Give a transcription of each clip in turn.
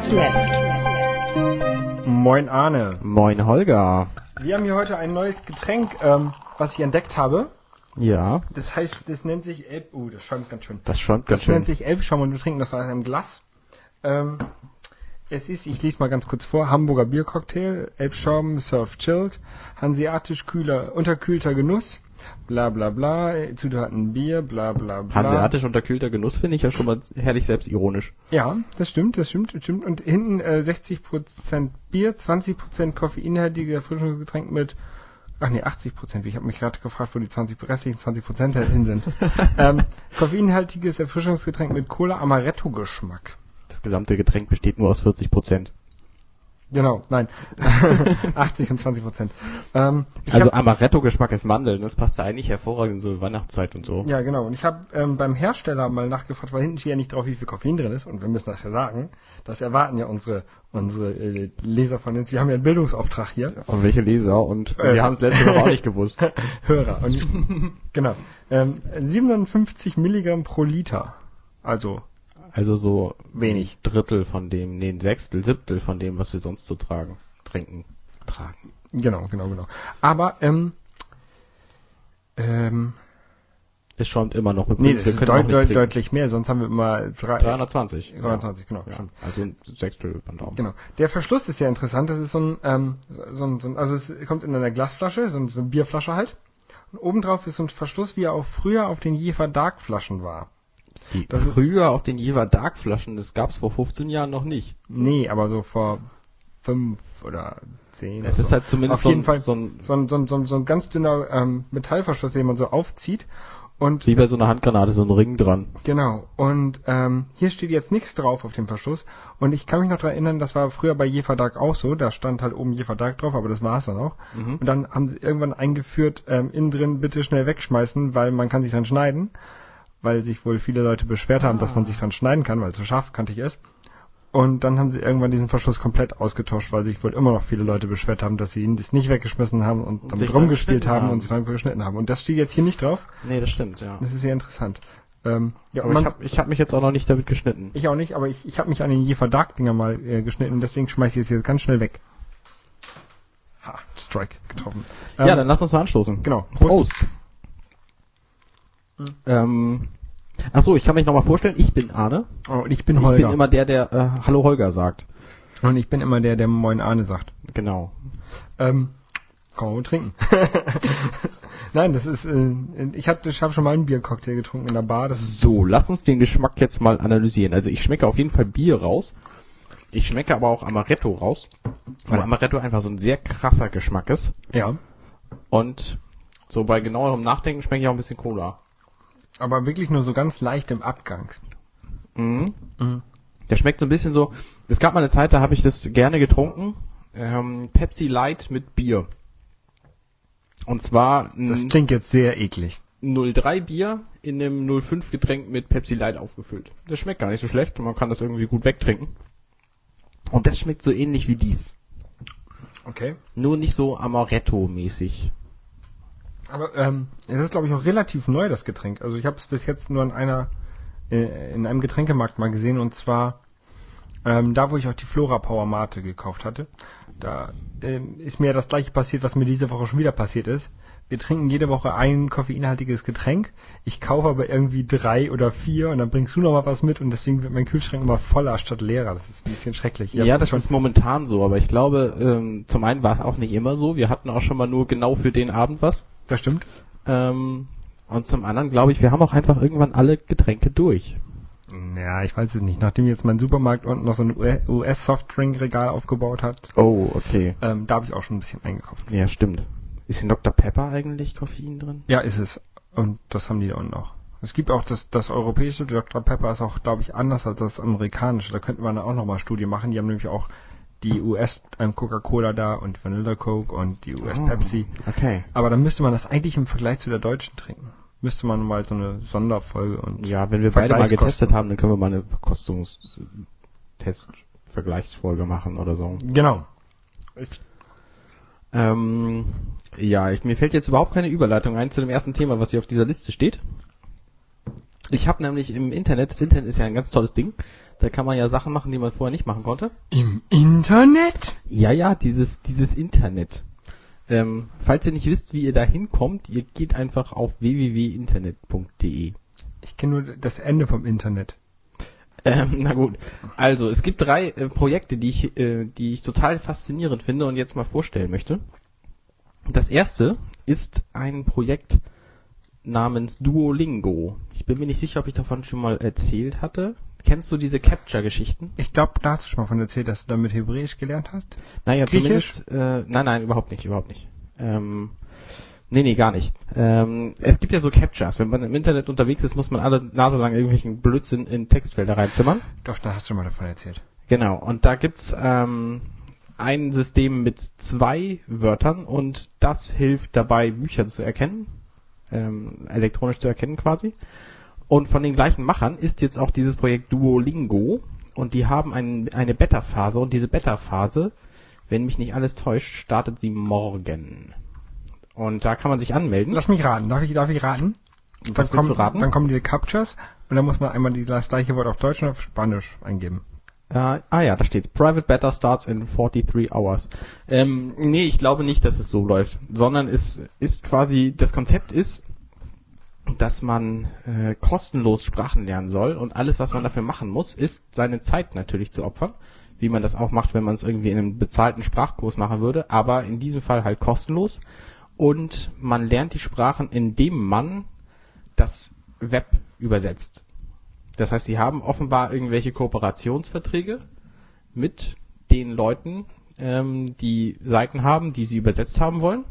Minutes Left. Moin Arne. Moin Holger. Wir haben hier heute ein neues Getränk, ähm, was ich entdeckt habe. Ja, Das heißt, das nennt sich Elb... Uh, das schäumt ganz schön. das schäumt ganz Das schön. nennt sich Elbschaum und wir trinken das aus einem Glas. Ähm, es ist, ich lese mal ganz kurz vor, Hamburger Biercocktail, Elbschaum, Surf Chilled, hanseatisch kühler, unterkühlter Genuss, bla bla bla, Zutaten Bier, bla bla bla. Hanseatisch unterkühlter Genuss finde ich ja schon mal herrlich selbstironisch. Ja, das stimmt, das stimmt, das stimmt. Und hinten äh, 60% Bier, 20% koffeinhaltige Erfrischungsgetränk mit, ach nee, 80%. Ich habe mich gerade gefragt, wo die 20, restlichen 20% hin sind. ähm, koffeinhaltiges Erfrischungsgetränk mit Cola Amaretto-Geschmack. Das gesamte Getränk besteht nur aus 40 Prozent. Genau, nein. 80 und 20 Prozent. Ähm, Also Amaretto-Geschmack ist Mandeln. Das passt ja eigentlich hervorragend in so Weihnachtszeit und so. ja, genau. Und ich habe ähm, beim Hersteller mal nachgefragt, weil hinten steht ja nicht drauf, wie viel Koffein drin ist. Und wir müssen das ja sagen. Das erwarten ja unsere unsere äh, Leser von uns. Wir haben ja einen Bildungsauftrag hier. Und welche Leser? Und Äh. wir haben es letzte Woche auch nicht gewusst. Hörer. Und, genau. Ähm, 57 Milligramm pro Liter. Also Also so Wenig. ein Drittel von dem, nee, ein Sechstel, Siebtel von dem, was wir sonst so tragen, trinken, tragen. genau, genau, genau. Aber ähm, ähm, Es schäumt immer noch nee, übrigens. das ist noch deut deut deutlich mehr. Sonst haben wir immer drei, 320. 320, genau, Ja, stimmt. also ein Sechstel über den Daumen. Genau. Der Verschluss ist ja interessant. Das ist so ein, ähm, so ein, so ein also es kommt in einer Glasflasche, so, ein, so eine Bierflasche halt. Und obendrauf ist so ein Verschluss, wie er auch früher auf den Jefer Dark Flaschen war. Die Das früher auf den Jever Dark Flaschen, das gab's vor 15 Jahren noch nicht. Nee, aber so vor fünf oder zehn. Es ist so. halt zumindest auf so jeden ein- Fall so ein- so ein, so ein, so ein, so ein ganz dünner ähm, Metallverschluss, den man so aufzieht. Und Wie bei so einer Handgranate, so ein Ring dran. genau. Und ähm, hier steht jetzt nichts drauf auf dem Verschluss. Und ich kann mich noch daran erinnern, das war früher bei Jefer Dark auch so. Da stand halt oben Jefer Dark drauf, aber das war's dann auch. Mhm. Und dann haben sie irgendwann eingeführt, ähm, innen drin bitte schnell wegschmeißen, weil man kann sich dann schneiden. Weil sich wohl viele Leute beschwert haben, dass man sich dann schneiden kann, weil es so scharfkantig ist. Und dann haben sie irgendwann diesen Verschluss komplett ausgetauscht, weil sich wohl immer noch viele Leute beschwert haben, dass sie ihn das nicht weggeschmissen haben und sich damit rumgespielt haben haben. und sich dann geschnitten haben. Und das steht jetzt hier nicht drauf. Nee, das stimmt, ja. Das ist sehr interessant. Ähm, ja, und Aber ich habe ich hab mich jetzt auch noch nicht damit geschnitten. ich auch nicht, aber ich, ich habe mich an den Jefer Dark Dinger mal äh, geschnitten und deswegen schmeiß ich es jetzt ganz schnell weg. Ha, Strike getroffen. ja, Ähm, dann lass uns mal anstoßen. Genau. Prost. Ähm, ach so, ich kann mich nochmal vorstellen, ich bin Arne. Oh, und ich bin Ich Holger. bin immer der, der äh, Hallo Holger sagt. und ich bin immer der, der Moin Arne sagt. Genau. Ähm, kann man trinken. Nein, das ist, äh, ich habe ich hab schon mal einen Biercocktail getrunken in der Bar. Das ist, So, lass uns den Geschmack jetzt mal analysieren. Also ich schmecke auf jeden Fall Bier raus. Ich schmecke aber auch Amaretto raus. Weil Ja. Amaretto einfach so ein sehr krasser Geschmack ist. ja. Und so bei genauerem Nachdenken schmecke ich auch ein bisschen Cola. Aber wirklich nur so ganz leicht im Abgang. Mhm. Mhm. Der schmeckt so ein bisschen so. Es gab mal eine Zeit, da habe ich das gerne getrunken. Ähm, Pepsi Light mit Bier. Und zwar Das klingt jetzt sehr eklig. 03 Bier in einem 05 Getränk mit Pepsi Light aufgefüllt. Das schmeckt gar nicht so schlecht und man kann das irgendwie gut wegtrinken. Und das schmeckt so ähnlich wie dies. Okay. Nur nicht so Amaretto-mäßig. Aber ähm, es ist, glaube ich, auch relativ neu, das Getränk. Also ich habe es bis jetzt nur in einer, äh, in einem Getränkemarkt mal gesehen und zwar ähm, da, wo ich auch die Flora Power Mate gekauft hatte. Da ähm, ist mir das gleiche passiert, was mir diese Woche schon wieder passiert ist. Wir trinken jede Woche ein koffeinhaltiges Getränk. Ich kaufe aber irgendwie drei oder vier und dann bringst du noch mal was mit und deswegen wird mein Kühlschrank immer voller statt leerer. Das ist ein bisschen schrecklich. Ja, das ist momentan so, aber ich glaube, ähm, zum einen war es auch nicht immer so. Wir hatten auch schon mal nur genau für den Abend was. Das stimmt. Ähm, und zum anderen glaube ich, wir haben auch einfach irgendwann alle Getränke durch. Ja, ich weiß es nicht. Nachdem jetzt mein Supermarkt unten noch so ein US-Softdrink-Regal aufgebaut hat, Oh, okay. ähm, da habe ich auch schon ein bisschen eingekauft. Ja, stimmt. Ist in Dr. Pepper eigentlich Koffein drin? Ja, ist es. Und das haben die da unten auch. Es gibt auch das, das europäische Dr. Pepper ist auch, glaube ich, anders als das amerikanische. Da könnte man auch nochmal Studie machen. Die haben nämlich auch die US ähm, Coca-Cola da und Vanilla Coke und die US Oh. Pepsi. Okay. Aber dann müsste man das eigentlich im Vergleich zu der deutschen trinken. Müsste man mal so eine Sonderfolge und Ja, wenn wir beide mal getestet haben, dann können wir mal eine Verkostungstest-Vergleichsfolge machen oder so. Genau. Ähm, ja, ich, mir fällt jetzt überhaupt keine Überleitung ein zu dem ersten Thema, was hier auf dieser Liste steht. Ich habe nämlich im Internet, das Internet ist ja ein ganz tolles Ding, da kann man ja Sachen machen, die man vorher nicht machen konnte. Im Internet? Ja, ja, dieses, dieses Internet. Ähm, falls ihr nicht wisst, wie ihr da hinkommt, ihr geht einfach auf www.internet.de. Ich kenne nur das Ende vom Internet. Ähm, na gut. Also, es gibt drei äh, Projekte, die ich, äh, die ich total faszinierend finde und jetzt mal vorstellen möchte. Das erste ist ein Projekt namens Duolingo. Ich bin mir nicht sicher, ob ich davon schon mal erzählt hatte. Kennst du diese Capture-Geschichten? Ich glaube, da hast du schon mal von erzählt, dass du damit Hebräisch gelernt hast. Naja, Griechisch? zumindest, äh, nein, nein, überhaupt nicht, überhaupt nicht. Ähm, nee, nee, gar nicht. Ähm, es gibt ja so Captures. Wenn man im Internet unterwegs ist, muss man alle Nase lang irgendwelchen Blödsinn in Textfelder reinzimmern. Doch, da hast du mal davon erzählt. Genau, und da gibt's ähm, ein System mit zwei Wörtern und das hilft dabei, Bücher zu erkennen, ähm, elektronisch zu erkennen quasi. Und von den gleichen Machern ist jetzt auch dieses Projekt Duolingo und die haben ein, eine Beta-Phase und diese Beta-Phase, wenn mich nicht alles täuscht, startet sie morgen. Und da kann man sich anmelden. Lass mich raten. Darf ich, darf ich raten? Dann du raten? dann kommen die Captures und dann muss man einmal die- das gleiche Wort auf Deutsch und auf Spanisch eingeben. Äh, ah ja, da steht's. Private Beta starts in 43 hours. Ähm, nee, ich glaube nicht, dass es so läuft, sondern es ist quasi, das Konzept ist, dass man äh, kostenlos Sprachen lernen soll und alles, was man dafür machen muss, ist seine Zeit natürlich zu opfern, wie man das auch macht, wenn man es irgendwie in einem bezahlten Sprachkurs machen würde, aber in diesem Fall halt kostenlos und man lernt die Sprachen, indem man das Web übersetzt. Das heißt, sie haben offenbar irgendwelche Kooperationsverträge mit den Leuten, ähm, die Seiten haben, die sie übersetzt haben wollen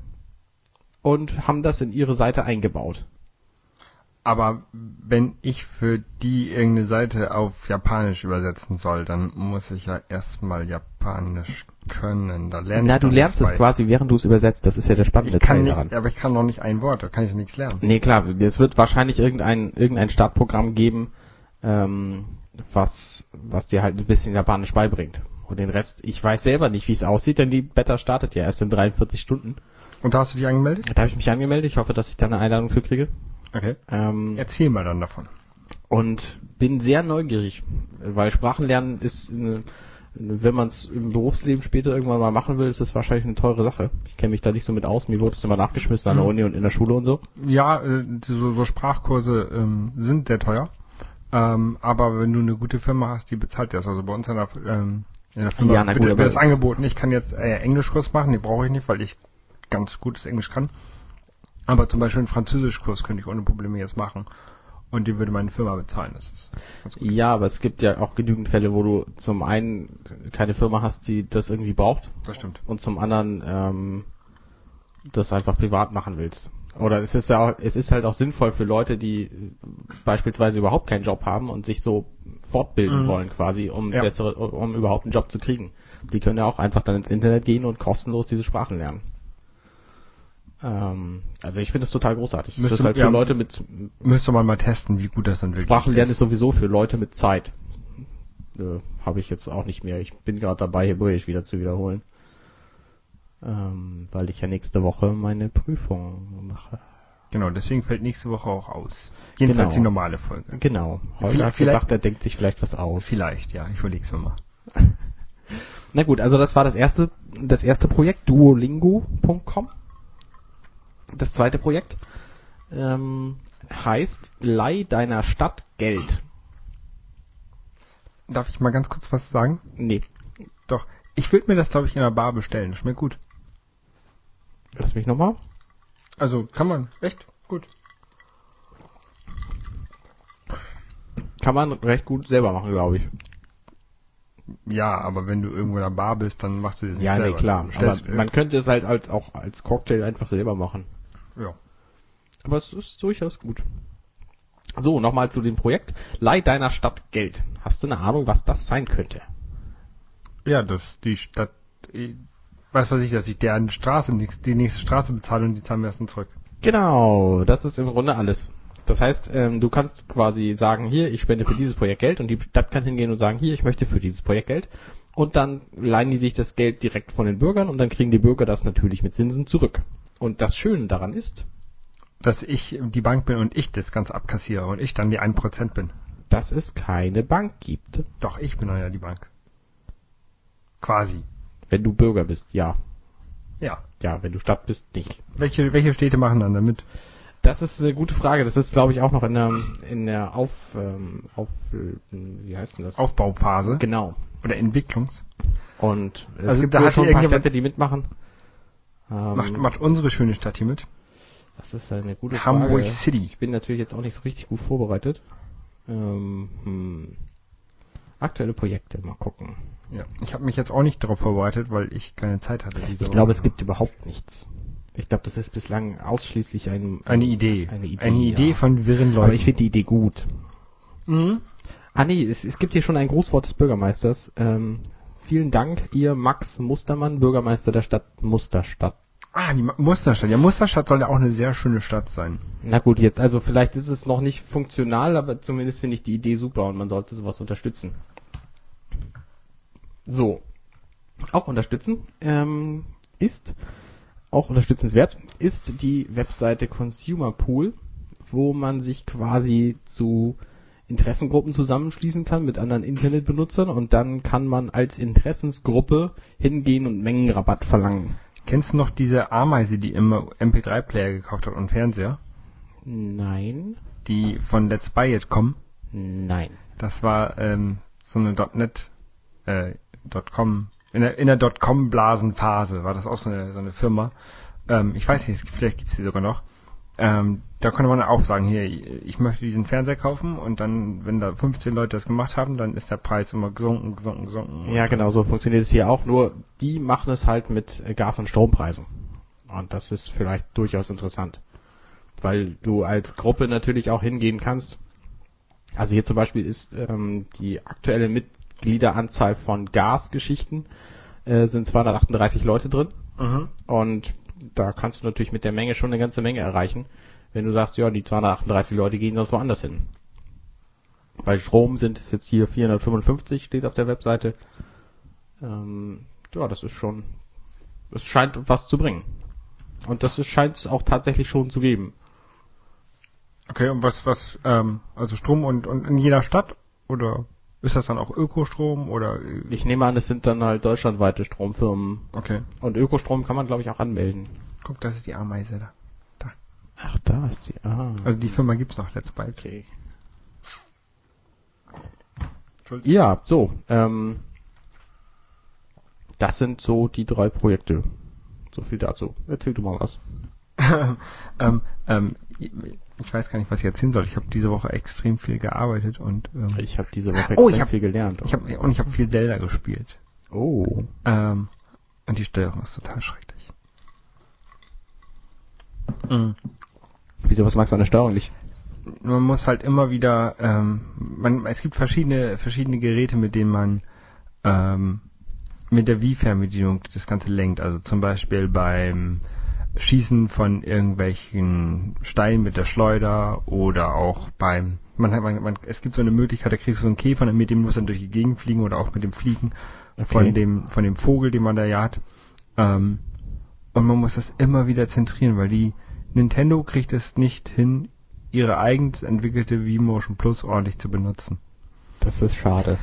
und haben das in ihre Seite eingebaut. Aber wenn ich für die irgendeine Seite auf Japanisch übersetzen soll, dann muss ich ja erstmal Japanisch können. Da lerne Na, ich du lernst es quasi, während du es übersetzt. Das ist ja der spannende Ich kann Teil nicht, daran. aber ich kann noch nicht ein Wort, da kann ich nichts lernen. Nee, klar, es wird wahrscheinlich irgendein, irgendein Startprogramm geben, ähm, was, was dir halt ein bisschen Japanisch beibringt. Und den Rest, ich weiß selber nicht, wie es aussieht, denn die Beta startet ja erst in 43 Stunden. Und da hast du dich angemeldet? Da habe ich mich angemeldet. Ich hoffe, dass ich da eine Einladung für kriege. Okay. Ähm, Erzähl mal dann davon. und bin sehr neugierig, weil Sprachenlernen ist, eine, wenn man es im Berufsleben später irgendwann mal machen will, ist das wahrscheinlich eine teure Sache. Ich kenne mich da nicht so mit aus. Mir wurde es immer nachgeschmissen an der Mhm. Uni und in der Schule und so. Ja, äh, so, so Sprachkurse ähm, sind sehr teuer. Ähm, aber wenn du eine gute Firma hast, die bezahlt das. Also bei uns in der, ähm, in der Firma Ja, na gut, wird, das angeboten. Ich kann jetzt äh, Englischkurs machen, die brauche ich nicht, weil ich ganz gutes Englisch kann. Aber zum Beispiel einen Französischkurs könnte ich ohne Probleme jetzt machen. Und die würde meine Firma bezahlen. Das ist. Ja, aber es gibt ja auch genügend Fälle, wo du zum einen keine Firma hast, die das irgendwie braucht Das stimmt. und zum anderen ähm, das einfach privat machen willst. Oder es ist ja auch, es ist halt auch sinnvoll für Leute, die äh, beispielsweise überhaupt keinen Job haben und sich so fortbilden Mhm. wollen quasi, um Ja. bessere, um überhaupt einen Job zu kriegen. Die können ja auch einfach dann ins Internet gehen und kostenlos diese Sprachen lernen. Ähm, also ich finde das total großartig. das Müsste- ist halt für ja. Leute mit Müsste man mal testen, wie gut das dann wirklich Sprachenlernen ist ist. sowieso für Leute mit Zeit. Äh, Habe ich jetzt auch nicht mehr. Ich bin gerade dabei, Hebräisch wieder zu wiederholen. Ähm, weil ich ja nächste Woche meine Prüfung mache. Genau, deswegen fällt nächste Woche auch aus. Jedenfalls Genau. die normale Folge. Genau. Heute Vielleicht- hat gesagt, er denkt sich vielleicht was aus. Vielleicht, ja. Ich überleg's mir mal. Na gut, also das war das erste, das erste Projekt, duolingo.com. Das zweite Projekt ähm, heißt Leih deiner Stadt Geld. Darf ich mal ganz kurz was sagen? Nee, Doch. Ich würde mir das, glaube ich, in der Bar bestellen. Schmeckt gut. Lass mich nochmal. Also, kann man. Echt? Gut. Kann man recht gut selber machen, glaube ich. Ja, aber wenn du irgendwo in der Bar bist, dann machst du das nicht Ja, nee, selber. klar. Du Aber stellst, man könnte es halt als, auch als Cocktail einfach selber machen. ja. Aber es ist durchaus gut. So, nochmal zu dem Projekt. Leih deiner Stadt Geld. Hast du eine Ahnung, was das sein könnte? Ja, dass die Stadt, eh, weiß was ich, dass ich deren Straße, die nächste Straße bezahle und die zahlen mir erst dann zurück. Genau, das ist im Grunde alles. Das heißt, ähm, du kannst quasi sagen, hier, ich spende für dieses Projekt Geld und die Stadt kann hingehen und sagen, hier, ich möchte für dieses Projekt Geld. Und dann leihen die sich das Geld direkt von den Bürgern und dann kriegen die Bürger das natürlich mit Zinsen zurück. Und das Schöne daran ist, dass ich die Bank bin und ich das Ganze abkassiere und ich dann die 1% bin. Dass es keine Bank gibt. Doch, ich bin ja die Bank. Quasi. Wenn du Bürger bist, ja. Ja. Ja, wenn du Stadt bist, nicht. Welche, welche Städte machen dann damit? Das ist eine gute Frage. Das ist, glaube ich, auch noch in der, in der Auf, ähm, auf, wie heißt denn das? Aufbauphase Genau. oder Entwicklungs. Und es Also gibt da hat schon ein paar Städte, die mitmachen. Ähm, Macht, macht unsere schöne Stadt hier mit. Das ist eine gute Hamburg Frage. City. Ich bin natürlich jetzt auch nicht so richtig gut vorbereitet. Ähm, hm. Aktuelle Projekte, mal gucken. Ja. Ich habe mich jetzt auch nicht darauf vorbereitet, weil ich keine Zeit hatte. Diese Ich glaube, Woche. es gibt überhaupt nichts. Ich glaube, das ist bislang ausschließlich ein, eine Idee. Eine Idee, Eine Idee ja. von wirren Leuten. Aber ich finde die Idee gut. mhm. Ah nee, es, es gibt hier schon ein Grußwort des Bürgermeisters. Ähm, vielen Dank, ihr Max Mustermann, Bürgermeister der Stadt Musterstadt. Ah, die Musterstadt. Ja, Musterstadt soll ja auch eine sehr schöne Stadt sein. Na gut, jetzt, also vielleicht ist es noch nicht funktional, aber zumindest finde ich die Idee super und man sollte sowas unterstützen. So. Auch unterstützen ähm, ist, auch unterstützenswert, ist die Webseite Consumer Pool, wo man sich quasi zu Interessengruppen zusammenschließen kann mit anderen Internetbenutzern und dann kann man als Interessensgruppe hingehen und Mengenrabatt verlangen. Kennst du noch diese Ameise, die immer MP3-Player gekauft hat und Fernseher? Nein. Die von Let's Buy It kommen? Nein. Das war ähm, so eine .NET, äh, .com, in der, in der .com-Blasenphase war das auch so eine, so eine Firma. Ähm, ich weiß nicht, vielleicht gibt's die sogar noch. Ähm, da konnte man auch sagen, hier, ich möchte diesen Fernseher kaufen und dann, wenn da 15 Leute das gemacht haben, dann ist der Preis immer gesunken, gesunken, gesunken. Ja, genau, so funktioniert es hier auch. Nur die machen es halt mit Gas- und Strompreisen. Und das ist vielleicht durchaus interessant. Weil du als Gruppe natürlich auch hingehen kannst. Also hier zum Beispiel ist ähm, die aktuelle Mitgliederanzahl von Gasgeschichten äh, sind 238 Leute drin. Mhm. Und da kannst du natürlich mit der Menge schon eine ganze Menge erreichen. Wenn du sagst, ja, die 238 Leute gehen sonst woanders hin. Bei Strom sind es jetzt hier 455, steht auf der Webseite. Ähm, ja, das ist schon, es scheint was zu bringen. Und das scheint es auch tatsächlich schon zu geben. Okay, und was, was, ähm, also Strom und, und in jeder Stadt? Oder ist das dann auch Ökostrom oder? äh, Ich nehme an, es sind dann halt deutschlandweite Stromfirmen. Okay. Und Ökostrom kann man, glaube ich, auch anmelden. Guck, das ist die Ameise da. Ach, da ist sie. Ah. Also die Firma gibt's noch, Let's Buy It. okay. Ja, so. Ähm, das sind so die drei Projekte. So viel dazu. Erzähl du mal was. ähm, ähm, ich weiß gar nicht, was ich erzählen soll. Ich habe diese Woche extrem viel gearbeitet und ähm, Ich habe diese Woche Oh, extrem ich hab- viel gelernt. ich habe und ich habe viel Zelda gespielt. oh. Ähm, und die Steuerung ist total schrecklich. Mhm. Wieso, was magst du an der Steuerung nicht? Man muss halt immer wieder, ähm, man, es gibt verschiedene verschiedene Geräte, mit denen man ähm, mit der Wii-Fernbedienung das Ganze lenkt. Also zum Beispiel beim Schießen von irgendwelchen Steinen mit der Schleuder oder auch beim man hat man, man es gibt so eine Möglichkeit, da kriegst du so einen Käfer, mit dem muss dann durch die Gegend fliegen oder auch mit dem Fliegen von dem von dem Vogel, den man da ja hat. Ähm, und man muss das immer wieder zentrieren, weil die Nintendo kriegt es nicht hin, ihre eigens entwickelte Wii Motion Plus ordentlich zu benutzen. Das ist schade.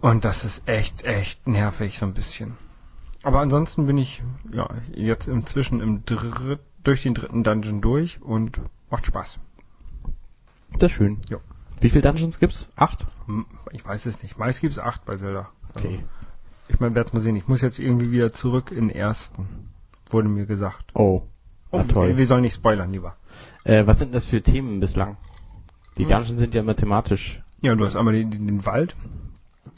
Und das ist echt, echt nervig so ein bisschen. Aber ansonsten bin ich ja jetzt inzwischen im dritt, durch den dritten Dungeon durch und macht Spaß. Das ist schön. Jo. Wie viele Dungeons gibt's? Acht? Hm, Ich weiß es nicht. Meist gibt es acht bei Zelda. Also, Okay. ich meine, werd's mal sehen. Ich muss jetzt irgendwie wieder zurück in den ersten. Wurde mir gesagt. Oh. Na toll. Wir sollen nicht spoilern, lieber. Äh, was sind das für Themen bislang? Die Hm. Dungeons sind ja immer thematisch. Ja, du hast einmal den, den Wald.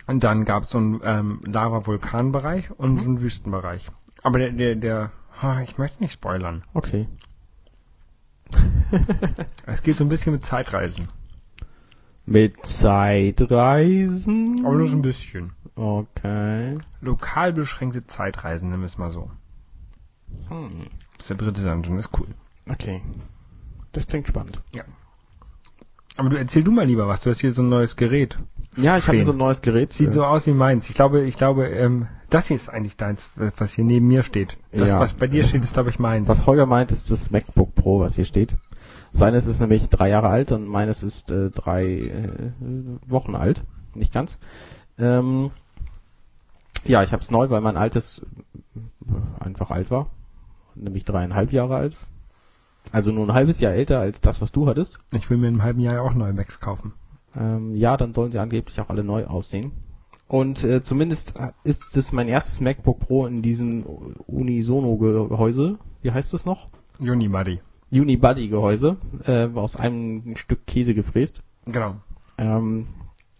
Und dann gab es so einen ähm, Lava-Vulkan-Bereich und so einen Wüstenbereich. Aber der, der, der, ha, ich möchte nicht spoilern. Okay. Es geht so ein bisschen mit Zeitreisen. Mit Zeitreisen? Aber nur so ein bisschen. Okay. Lokal beschränkte Zeitreisen, nennen wir es mal so. Hm. Das ist der dritte Dungeon, ist cool. Okay. Das klingt spannend. Aber du erzähl du mal lieber was. Du hast hier so ein neues Gerät. Ja, ich habe so ein neues Gerät. Sieht so aus wie meins. Ich glaube, ich glaube, ähm, das hier ist eigentlich deins, was hier neben mir steht. Das, Ja. was bei dir steht, ist, glaube ich, meins. Was Holger meint, ist das MacBook Pro, was hier steht. Seines ist nämlich drei Jahre alt und meines ist äh, drei äh, Wochen alt. Nicht ganz. Ähm, ja, ich habe es neu, weil mein altes äh, einfach alt war. Nämlich dreieinhalb Jahre alt. Also nur ein halbes Jahr älter als das, was du hattest. Ich will mir in einem halben Jahr auch neue Macs kaufen. Ähm, ja, dann sollen sie angeblich auch alle neu aussehen. Und äh, zumindest ist es mein erstes MacBook Pro in diesem Unisono-Gehäuse. Wie heißt es noch? Unibody. Unibody-Gehäuse. Äh, aus einem Stück Käse gefräst. Genau. Ähm,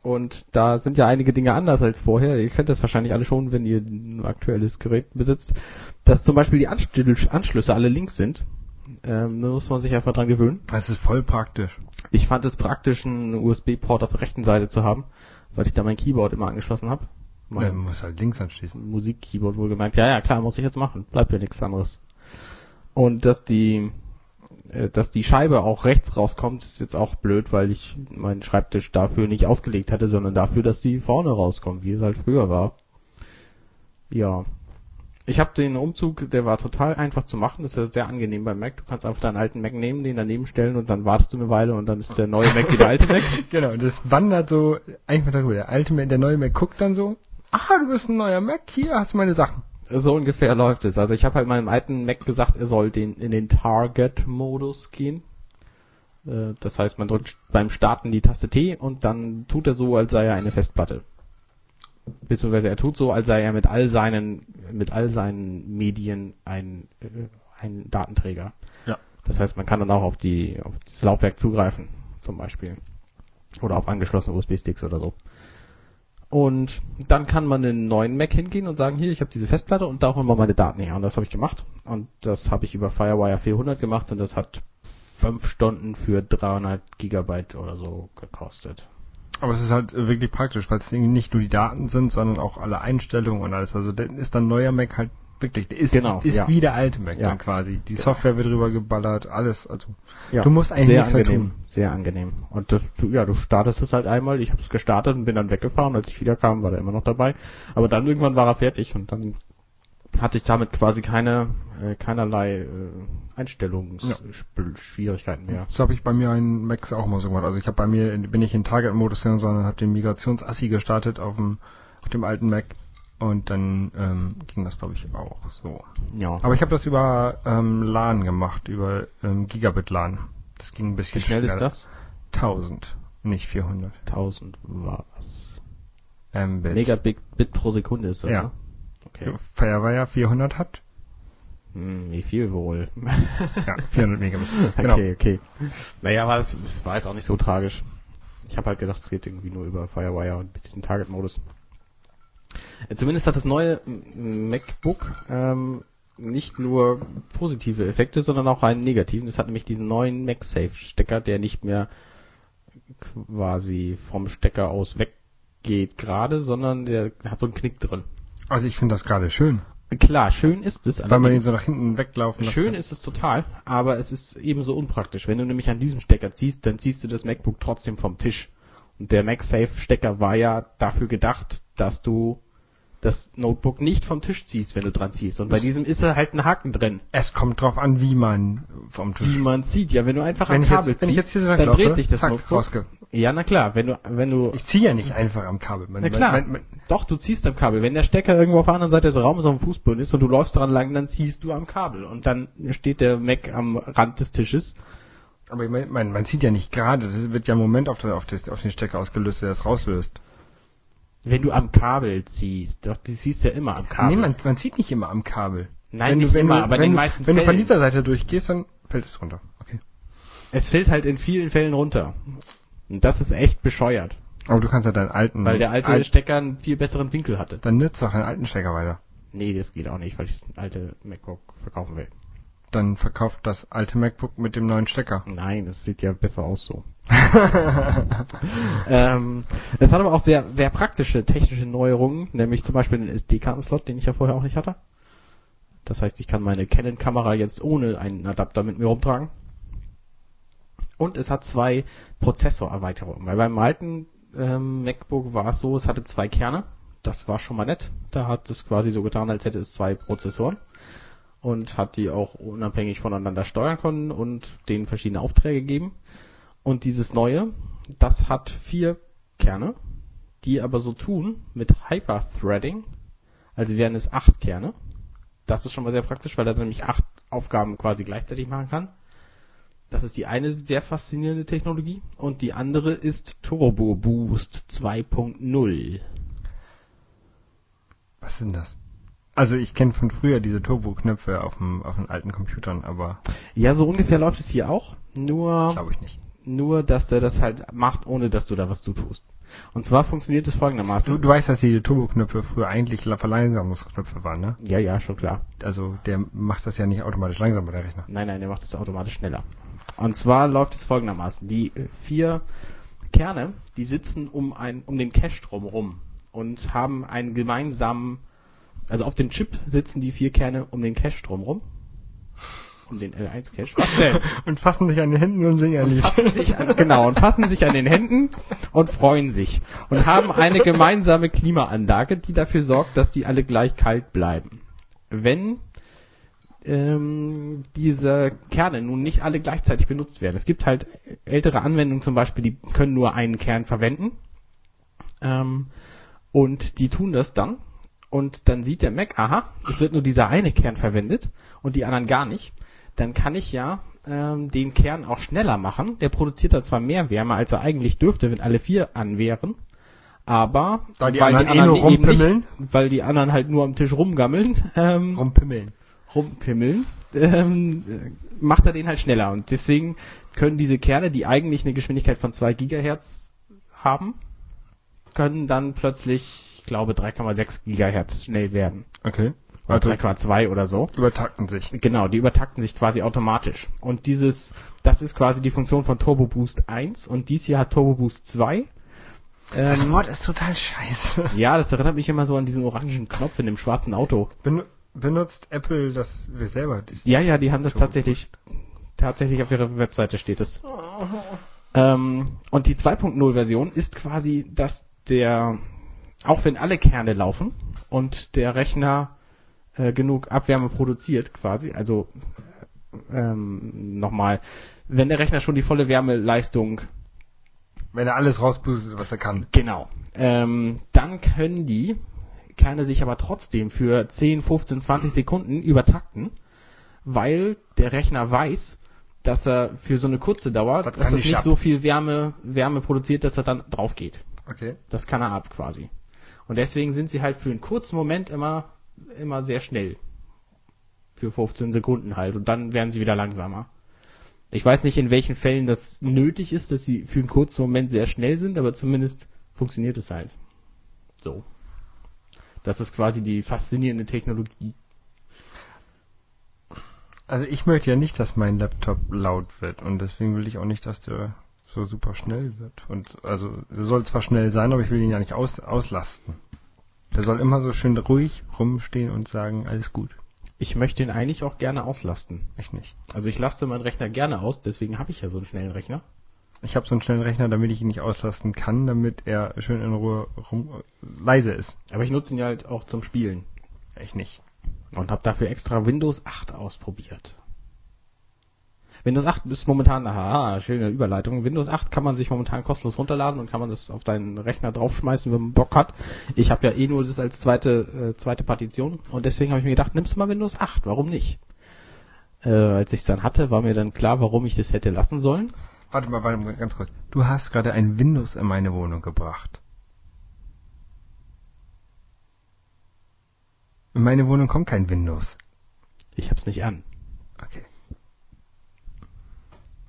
und da sind ja einige Dinge anders als vorher. Ihr kennt das wahrscheinlich alle schon, wenn ihr ein aktuelles Gerät besitzt. Dass zum Beispiel die Anschl- Anschlüsse alle links sind. Ähm, da muss man sich erstmal dran gewöhnen. Das ist voll praktisch. Ich fand es praktisch, einen USB-Port auf der rechten Seite zu haben, weil ich da mein Keyboard immer angeschlossen habe. Ja, Mein muss halt links anschließen. Musik-Keyboard wohlgemerkt. Ja, ja, klar, muss ich jetzt machen. Bleibt ja nichts anderes. Und dass die, äh, dass die Scheibe auch rechts rauskommt, ist jetzt auch blöd, weil ich meinen Schreibtisch dafür nicht ausgelegt hatte, sondern dafür, dass die vorne rauskommt, wie es halt früher war. Ja. Ich habe den Umzug, der war total einfach zu machen. Das ist ja sehr angenehm beim Mac. Du kannst einfach deinen alten Mac nehmen, den daneben stellen und dann wartest du eine Weile und dann ist der neue Mac wie der alte Mac. Genau, das wandert so einfach darüber. Der alte Mac, der neue Mac guckt dann so, ah, du bist ein neuer Mac, hier hast du meine Sachen. So ungefähr läuft es. Also ich habe halt meinem alten Mac gesagt, er soll den in den Target-Modus gehen. Äh, Das heißt, man drückt beim Starten die Taste T und dann tut er so, als sei er eine Festplatte. Beziehungsweise er tut so, als sei er mit all seinen, mit all seinen Medien ein, äh, ein Datenträger. Ja. Das heißt, man kann dann auch auf die, auf das Laufwerk zugreifen, zum Beispiel. Oder auf angeschlossene USB-Sticks oder so. Und dann kann man in einen neuen Mac hingehen und sagen, hier, ich habe diese Festplatte und da holen wir meine Daten her. Und das habe ich gemacht. Und das habe ich über Firewire 400 gemacht und das hat fünf Stunden für 300 Gigabyte oder so gekostet. Aber es ist halt wirklich praktisch, weil es nicht nur die Daten sind, sondern auch alle Einstellungen und alles. Also dann ist dann neuer Mac halt wirklich, der ist, Genau, ist ja. wie der alte Mac Ja. dann quasi. Die Software wird drüber geballert, alles. Also Ja, du musst eigentlich sehr nichts mehr angenehm, tun. Sehr angenehm. Und das, du, ja, du startest es halt einmal. Ich habe es gestartet und bin dann weggefahren. Als ich wiederkam, war der immer noch dabei. Aber dann irgendwann war er fertig und dann hatte ich damit quasi keine äh, keinerlei äh, Einstellungsschwierigkeiten mehr. So habe ich bei mir einen Mac auch mal so gemacht. Also ich habe bei mir, bin ich in Target-Modus gegangen, sondern habe den Migrationsassi gestartet auf dem, auf dem alten Mac. Und dann ähm, ging das, glaube ich, auch so. Ja. Aber ich habe das über ähm, LAN gemacht, über ähm, Gigabit LAN. Das ging ein bisschen Wie schnell ist schneller. das? 1000, nicht 400 1000 was? Mbit. Megabit Bit pro Sekunde ist das, Ja. ne? Okay. Firewire 400 hat. Hm, wie viel wohl? Ja, 400 Megabit. Genau. Okay, okay. Naja, aber es, es war jetzt auch nicht so tragisch. Ich habe halt gedacht, es geht irgendwie nur über Firewire und mit diesem Target-Modus. Äh, Zumindest hat das neue MacBook ähm, nicht nur positive Effekte, sondern auch einen negativen. Es hat nämlich diesen neuen MagSafe-Stecker, der nicht mehr quasi vom Stecker aus weggeht gerade, sondern der hat so einen Knick drin. Also ich finde das gerade schön, Klar, schön ist es. weil man ihn so nach hinten weglaufen lassen Schön kann. ist es total, aber es ist ebenso unpraktisch. Wenn du nämlich an diesem Stecker ziehst, dann ziehst du das MacBook trotzdem vom Tisch. Und der MagSafe-Stecker war ja dafür gedacht, dass du das Notebook nicht vom Tisch ziehst, wenn du dran ziehst. Und bei diesem ist er halt ein Haken drin, Es kommt drauf an, wie man vom Tisch. wie man zieht. Ja, wenn du einfach wenn am ich Kabel jetzt, wenn ich jetzt ziehst, hier so lang dann laufe, dreht sich das zack, Notebook. rausge Ja, na klar, wenn du, wenn du, Ich ziehe ja nicht einfach am Kabel. Man, na klar, Man, man, doch, du ziehst am Kabel. Wenn der Stecker irgendwo auf der anderen Seite des Raumes auf dem Fußboden ist und du läufst dran lang, dann ziehst du am Kabel. Und dann steht der Mac am Rand des Tisches aber man, man, man zieht ja nicht gerade. Das wird ja im Moment auf, der, auf, das, auf den Stecker ausgelöst, der das rauslöst. Wenn du am Kabel ziehst, doch, du ziehst ja immer am Kabel. Nee, man, man zieht nicht immer am Kabel. Nein, wenn nicht du, immer, du, aber in den meisten Wenn du von Fällen. dieser Seite durchgehst, dann fällt es runter. Okay. Es fällt halt in vielen Fällen runter. Und das ist echt bescheuert, Aber du kannst ja deinen alten... weil der alte alt, Stecker einen viel besseren Winkel hatte. Dann nützt doch deinen alten Stecker weiter. Nee, das geht auch nicht, weil ich das alte MacBook verkaufen will. Dann verkauft das alte MacBook mit dem neuen Stecker. Nein, das sieht ja besser aus so. ähm, es hat aber auch sehr, sehr praktische technische Neuerungen, nämlich zum Beispiel den SD-Kartenslot, den ich ja vorher auch nicht hatte. Das heißt, ich kann meine Canon-Kamera jetzt ohne einen Adapter mit mir rumtragen. Und es hat zwei Prozessorerweiterungen, weil beim alten ähm, MacBook war es so, es hatte zwei Kerne. Das war schon mal nett. Da hat es quasi so getan, als hätte es zwei Prozessoren. und hat die auch unabhängig voneinander steuern können und denen verschiedene Aufträge geben. Und dieses neue, das hat vier Kerne, die aber so tun mit Hyper-Threading, also wären es acht Kerne. Das ist schon mal sehr praktisch, weil er nämlich acht Aufgaben quasi gleichzeitig machen kann. Das ist die eine sehr faszinierende Technologie. Und die andere ist Turbo Boost 2.0. Was ist denn das? Also ich kenne von früher diese Turbo-Knöpfe auf, dem, auf den alten Computern, aber Ja, so ungefähr läuft es hier auch. Nur, glaube ich nicht. Nur, dass der das halt macht, ohne dass du da was zu tust. Und zwar funktioniert es folgendermaßen. Du, du weißt, dass die Turbo-Knöpfe früher eigentlich Verlangsamungsknöpfe waren, ne? ja, ja, schon klar. Also der macht das ja nicht automatisch langsamer, der Rechner. Nein, nein, der macht es automatisch schneller. Und zwar läuft es folgendermaßen. Die äh, vier Kerne, die sitzen um, ein, um den Cache drumherum und haben einen gemeinsamen, also auf dem Chip sitzen die vier Kerne um den Cache drumherum. Um den L1-Cache. Was denn? Und fassen sich an den Händen und singen ein Lied. an, genau, und fassen sich an den Händen und freuen sich. Und haben eine gemeinsame Klimaanlage, die dafür sorgt, dass die alle gleich kalt bleiben. Wenn ähm, diese Kerne nun nicht alle gleichzeitig benutzt werden. Es gibt halt ältere Anwendungen zum Beispiel, die können nur einen Kern verwenden. Ähm, und die tun das dann. Und dann sieht der Mac, aha, es wird nur dieser eine Kern verwendet und die anderen gar nicht. Dann kann ich ja ähm, den Kern auch schneller machen. Der produziert dann zwar mehr Wärme, als er eigentlich dürfte, wenn alle vier an wären. Aber Da die weil anderen eh nur eben rumpimmeln. Nicht, weil die anderen halt nur am Tisch rumgammeln, ähm, Rumpimmeln. rumpimmeln, ähm, äh, macht er den halt schneller. Und deswegen können diese Kerne, die eigentlich eine Geschwindigkeit von 2 Gigahertz haben, können dann plötzlich, ich glaube, 3,6 Gigahertz schnell werden. Okay. Oder Also 3,2 oder so. übertakten sich. Genau, die übertakten sich quasi automatisch. Und dieses, das ist quasi die Funktion von Turbo Boost 1 und dies hier hat Turbo Boost 2. Das Ähm, Wort ist total scheiße. ja, das erinnert mich immer so an diesen orangen Knopf in dem schwarzen Auto. Ben benutzt Apple das wir selber? Ja, ja, die haben das Turbo tatsächlich, tatsächlich auf ihrer Webseite steht es. Ähm, und die 2.0-Version ist quasi, dass der, auch wenn alle Kerne laufen und der Rechner äh, genug Abwärme produziert quasi, also äh, ähm, nochmal, wenn der Rechner schon die volle Wärmeleistung Wenn er alles rauspustet, was er kann. Genau. Ähm, dann können die Kerne sich aber trotzdem für 10, 15, 20 Sekunden übertakten, weil der Rechner weiß, dass er für so eine kurze Dauer, Das dass das ich nicht schaffen. so viel Wärme, Wärme produziert, dass er dann drauf geht. Okay. Das kann er ab quasi. Und deswegen sind sie halt für einen kurzen Moment immer, immer sehr schnell. Für 15 Sekunden halt. Und dann werden sie wieder langsamer. Ich weiß nicht, in welchen Fällen das nötig ist, dass sie für einen kurzen Moment sehr schnell sind, aber zumindest funktioniert es halt. So. Das ist quasi die faszinierende Technologie. Also ich möchte ja nicht, dass mein Laptop laut wird und deswegen will ich auch nicht, dass der so super schnell wird. Und also er soll zwar schnell sein, aber ich will ihn ja nicht aus, auslasten. Der soll immer so schön ruhig rumstehen und sagen, alles gut. Ich möchte ihn eigentlich auch gerne auslasten. Ich nicht. Also ich laste meinen Rechner gerne aus, deswegen habe ich ja so einen schnellen Rechner. Ich habe so einen schnellen Rechner, damit ich ihn nicht auslasten kann, damit er schön in Ruhe rum, leise ist. Aber ich nutze ihn ja halt auch zum Spielen. Ich nicht. und habe dafür extra Windows 8 ausprobiert. Windows 8 ist momentan, aha, schöne Überleitung. Windows 8 kann man sich momentan kostenlos runterladen und kann man das auf deinen Rechner draufschmeißen, wenn man Bock hat. Ich habe ja eh nur das als zweite äh, zweite Partition und deswegen habe ich mir gedacht, nimmst du mal Windows 8, warum nicht? Äh, als ich es dann hatte, war mir dann klar, warum ich das hätte lassen sollen. Warte mal, warte mal, ganz kurz. Du hast gerade ein Windows in meine Wohnung gebracht. In meine Wohnung kommt kein Windows. Ich hab's nicht an. Okay.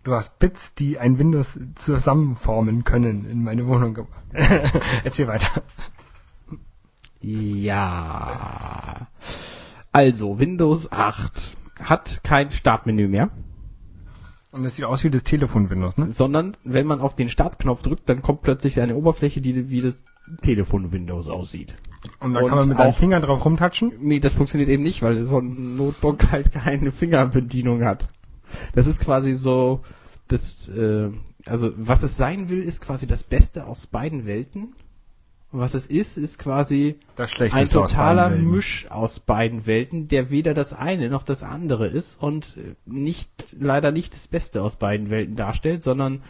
Du hast Bits, die ein Windows zusammenformen können, in meine Wohnung gebracht. Erzähl weiter. Ja. Also, Windows 8 hat kein Startmenü mehr. Und es sieht aus wie das Telefon-Windows, ne? sondern wenn man auf den Startknopf drückt, dann kommt plötzlich eine Oberfläche, die wie das Telefon Windows aussieht. Und dann Und kann man mit seinen Fingern drauf rumtatschen. Nee, das funktioniert eben nicht, weil so ein Notebook halt keine Fingerbedienung hat. Das ist quasi so, das, äh, also was es sein will, ist quasi das Beste aus beiden Welten. Was es ist, ist quasi ein aus totaler Welten. Misch aus beiden Welten, der weder das eine noch das andere ist und äh, nicht leider nicht das Beste aus beiden Welten darstellt, sondern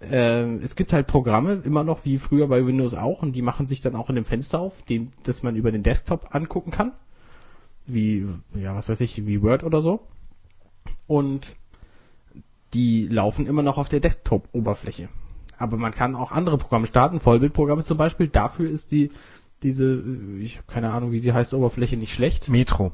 äh, es gibt halt Programme, immer noch wie früher bei Windows auch, und die machen sich dann auch in dem Fenster auf, den, das man über den Desktop angucken kann. Wie, ja, was weiß ich, wie Word oder so. Und die laufen immer noch auf der Desktop-Oberfläche. Aber man kann auch andere Programme starten, Vollbildprogramme zum Beispiel. Dafür ist die diese, äh, ich habe keine Ahnung, wie sie heißt, Oberfläche nicht schlecht. Metro.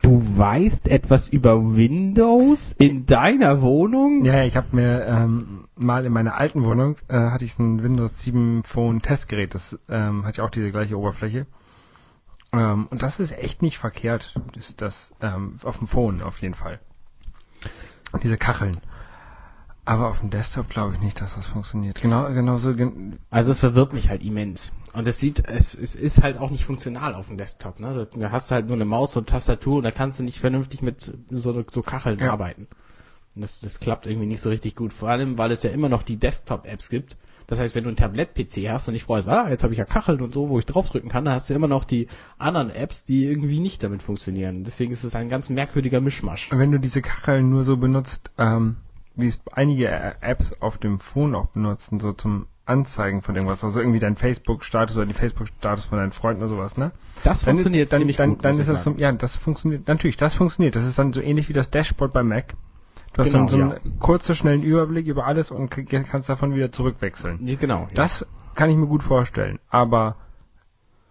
Du weißt etwas über Windows in deiner Wohnung? Ja, ich habe mir ähm, mal in meiner alten Wohnung äh, hatte ich ein Windows 7 Phone Testgerät, das ähm, hatte ich auch diese gleiche Oberfläche. Ähm, und das ist echt nicht verkehrt, das, das ähm, auf dem Phone auf jeden Fall. Diese Kacheln. Aber auf dem Desktop glaube ich nicht, dass das funktioniert. Genau, genauso. Gen Also es verwirrt mich halt immens. Und es sieht, es, es ist halt auch nicht funktional auf dem Desktop. Ne? Da hast du halt nur eine Maus und Tastatur und da kannst du nicht vernünftig mit so, so Kacheln Ja. arbeiten. Und das, das klappt irgendwie nicht so richtig gut. Vor allem, weil es ja immer noch die Desktop-Apps gibt. Das heißt, wenn du ein Tablet-PC hast und ich freust, ah, jetzt habe ich ja Kacheln und so, wo ich draufdrücken kann, dann hast du immer noch die anderen Apps, die irgendwie nicht damit funktionieren. Deswegen ist es ein ganz merkwürdiger Mischmasch. wenn du diese Kacheln nur so benutzt, ähm, wie es einige Ä- Apps auf dem Phone auch benutzen, so zum Anzeigen von irgendwas, also irgendwie dein Facebook-Status oder die Facebook-Status von deinen Freunden oder sowas, ne? Das funktioniert dann, ziemlich dann, gut. dann ist das so, ja, das funktioniert, natürlich, das funktioniert. Das ist dann so ähnlich wie das Dashboard bei Mac. Du hast Genau, dann so einen ja. kurzen, schnellen Überblick über alles und kannst davon wieder zurückwechseln. Nee, genau. ja. Das kann ich mir gut vorstellen, aber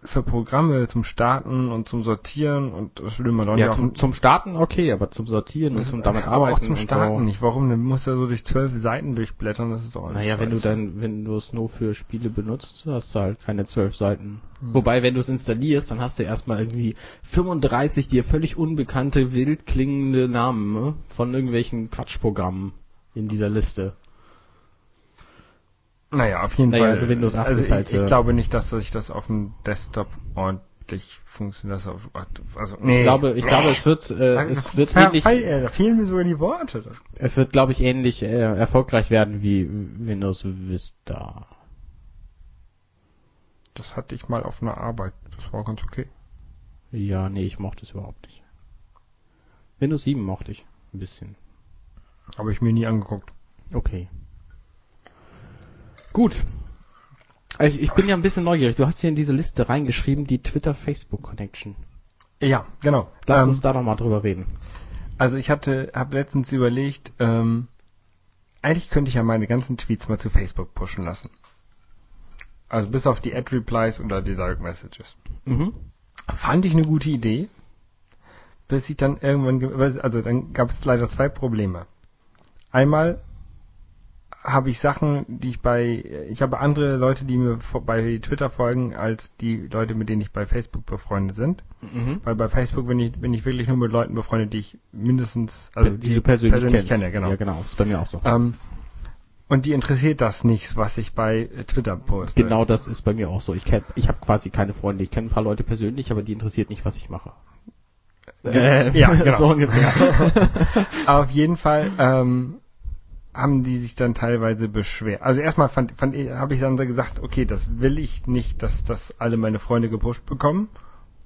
für Programme zum Starten und zum Sortieren und das will man doch ja, zum, zum Starten okay, aber zum Sortieren und zum damit aber arbeiten auch zum und Starten so. nicht. Warum? Du musst ja so durch zwölf Seiten durchblättern, das ist doch alles Naja, wenn du scheiße. dann, wenn du es nur für Spiele benutzt, hast du halt keine zwölf Seiten. Wobei, wenn du es installierst, dann hast du erstmal irgendwie 35 dir völlig unbekannte, wild klingende Namen ne? von irgendwelchen Quatschprogrammen in dieser Liste. Naja, auf jeden Naja, Fall. also Windows 8 also ist ich, halt, ich äh, glaube nicht, dass sich das auf dem Desktop ordentlich funktioniert. Das auf, also, Ich glaube, ich glaube, es wird, äh, es wird ähnlich, Da, da fehlen mir sogar die Worte. es wird, glaube ich, ähnlich äh, erfolgreich werden wie Windows Vista. Das hatte ich mal auf einer Arbeit. Das war ganz okay. Ja, nee, ich mochte es überhaupt nicht. Windows 7 mochte ich. Ein bisschen. Habe ich mir nie angeguckt. Okay. Gut. Ich, ich bin ja ein bisschen neugierig. Du hast hier in diese Liste reingeschrieben, die Twitter-Facebook-Connection. Ja, genau. Lass Ähm, uns da doch mal drüber reden. Also ich hatte, habe letztens überlegt, ähm, eigentlich könnte ich ja meine ganzen Tweets mal zu Facebook pushen lassen. Also bis auf die Ad-Replies oder die Direct Messages. Mhm. Fand ich eine gute Idee, bis ich dann irgendwann, ge- also dann gab es leider zwei Probleme. Einmal habe ich Sachen, die ich bei, ich habe andere Leute, die mir bei Twitter folgen, als die Leute, mit denen ich bei Facebook befreundet sind. Mhm. Weil bei Facebook bin ich, bin ich wirklich nur mit Leuten befreundet, die ich mindestens, also die, du persönlich, kennst. kenne, genau. Ja, genau. Ist bei mir auch so. Ähm, und die interessiert das nicht, was ich bei Twitter poste. Genau das ist bei mir auch so. Ich kenn, ich habe quasi keine Freunde. Ich kenne ein paar Leute persönlich, aber die interessiert nicht, was ich mache. Äh, ja, genau. so ungefähr. Auf jeden Fall ähm, haben die sich dann teilweise beschwert. Also erstmal fand, fand habe ich dann gesagt, okay, das will ich nicht, dass das alle meine Freunde gepusht bekommen.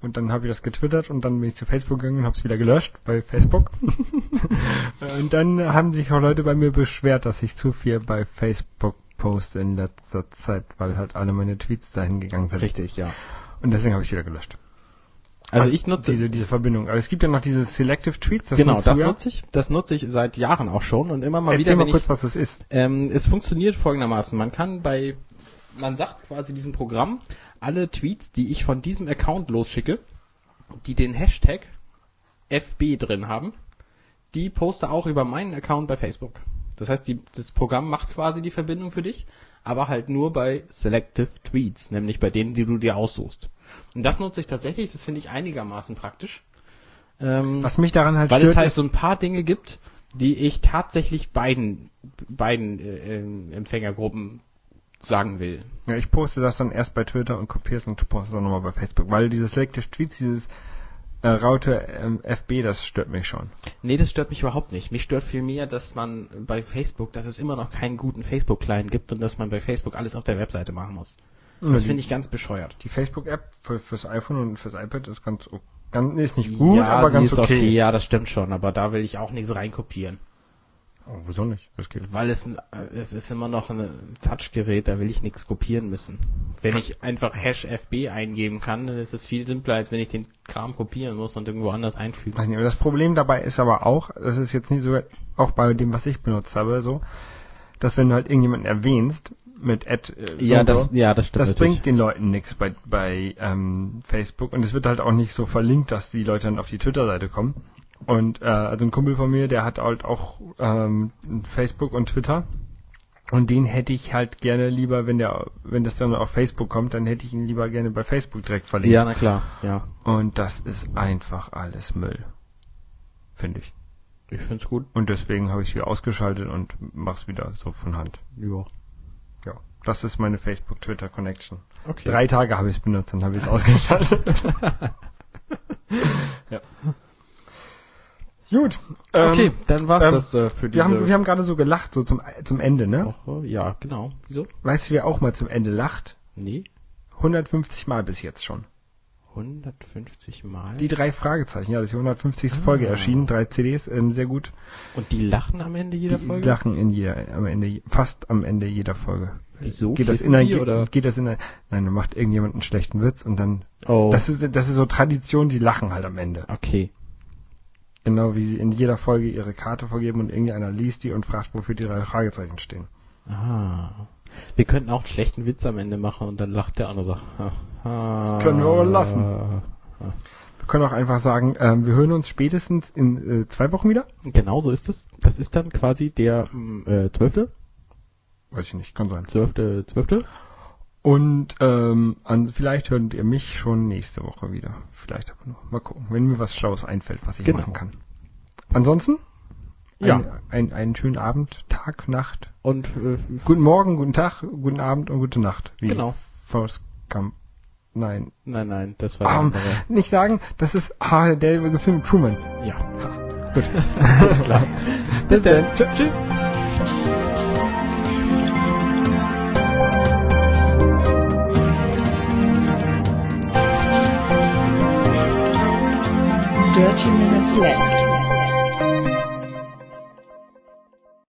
Und dann habe ich das getwittert und dann bin ich zu Facebook gegangen und habe es wieder gelöscht bei Facebook. und dann haben sich auch Leute bei mir beschwert, dass ich zu viel bei Facebook poste in letzter Zeit, weil halt alle meine Tweets dahin gegangen sind. Richtig, ja. Und deswegen habe ich wieder gelöscht. Also ich nutze diese, diese Verbindung. Aber es gibt ja noch diese Selective Tweets. Das genau, das ja. nutze ich. Das nutze ich seit Jahren auch schon und immer mal Erzähl wieder, mal wenn kurz, ich, was das ist. ähm, es funktioniert folgendermaßen. Man kann bei, man sagt quasi diesem Programm, alle Tweets, die ich von diesem Account losschicke, die den Hashtag FB drin haben, die poste auch über meinen Account bei Facebook. Das heißt, die, das Programm macht quasi die Verbindung für dich, aber halt nur bei Selective Tweets, nämlich bei denen, die du dir aussuchst. Und das nutze ich tatsächlich, das finde ich einigermaßen praktisch. Ähm, Was mich daran halt weil stört, es halt ist, so ein paar Dinge gibt, die ich tatsächlich beiden, beiden äh, ähm, Empfängergruppen sagen will. ja, ich poste das dann erst bei Twitter und kopiere es und poste es dann nochmal bei Facebook, weil diese Selective Tweets, dieses äh, Raute ähm, FB, das stört mich schon. Nee, das stört mich überhaupt nicht. Mich stört vielmehr, dass man bei Facebook, dass es immer noch keinen guten Facebook-Client gibt und dass man bei Facebook alles auf der Webseite machen muss. Das die- finde ich ganz bescheuert. Die Facebook-App für, fürs iPhone und fürs iPad ist ganz, ganz nee, ist nicht gut, ja, aber ganz ist okay. Ja, das stimmt schon, aber da will ich auch nichts reinkopieren. Oh, wieso nicht? Das geht. Weil es, äh, es ist immer noch ein Touchgerät, da will ich nichts kopieren müssen. Wenn ich einfach Hash FB eingeben kann, dann ist es viel simpler, als wenn ich den Kram kopieren muss und irgendwo anders einfügen. Nicht, aber das Problem dabei ist aber auch, das ist jetzt nicht so, auch bei dem, was ich benutzt habe, so, dass wenn du halt irgendjemanden erwähnst mit Ad, äh, Ja, das, ja, das stimmt das natürlich. bringt den Leuten nichts bei, bei ähm, Facebook und es wird halt auch nicht so verlinkt, dass die Leute dann auf die Twitter-Seite kommen. Und äh, also ein Kumpel von mir, der hat halt auch ähm, Facebook und Twitter. Und den hätte ich halt gerne lieber, wenn der, wenn das dann auf Facebook kommt, dann hätte ich ihn lieber gerne bei Facebook direkt verlinkt. Ja, na klar, ja. Und das ist einfach alles Müll. Finde ich. Ich find's gut. Und deswegen habe ich es wieder ausgeschaltet und mach's wieder so von Hand. Ja. Ja. Das ist meine Facebook-Twitter-Connection. Okay. Drei Tage habe ich es benutzt, dann habe ich es ausgeschaltet. ja. Gut. Okay, ähm, dann war's ähm, das äh, für diese wir haben, wir haben gerade so gelacht, so zum, zum Ende, ne? Ja, genau. Wieso? Weißt du, wer auch mal zum Ende lacht? Nee. 150 Mal bis jetzt schon. 150 Mal. Die drei Fragezeichen, ja, das ist die 150. Folge Ah. erschienen, drei CDs, ähm, sehr gut. und die lachen am Ende jeder die Folge? lachen in jeder, am Ende, fast am Ende jeder Folge. Wieso? Geht das in ein, die, oder? geht das in ein, nein, dann macht irgendjemand einen schlechten Witz und dann, Oh. das ist, das ist so Tradition, die lachen halt am Ende. okay. Genau wie sie in jeder Folge ihre Karte vergeben und irgendeiner liest die und fragt, wofür die drei Fragezeichen stehen. Ah. Wir könnten auch einen schlechten Witz am Ende machen und dann lacht der andere so. Das können wir aber lassen. Wir können auch einfach sagen, ähm, wir hören uns spätestens in äh, zwei Wochen wieder. Genau so ist es. Das ist dann quasi der mm, äh, 12. Weiß ich nicht, kann sein. 12. 12. Und ähm, an, vielleicht hört ihr mich schon nächste Woche wieder. Vielleicht aber noch. Mal gucken, wenn mir was Schlaues einfällt, was ich Genau. machen kann. Ansonsten, Ja. ein, ein, einen schönen Abend, Tag, Nacht. Und äh, Guten Morgen, guten Tag, guten Abend und gute Nacht. Wie Genau. Forrest Gump. Nein. nein, nein, das war der Ähm, nicht sagen, das ist ah, der Film mit Truman. Ja. Gut. Alles klar. Bis dann. Tschö- Tschüss. Dirty Minutes Left.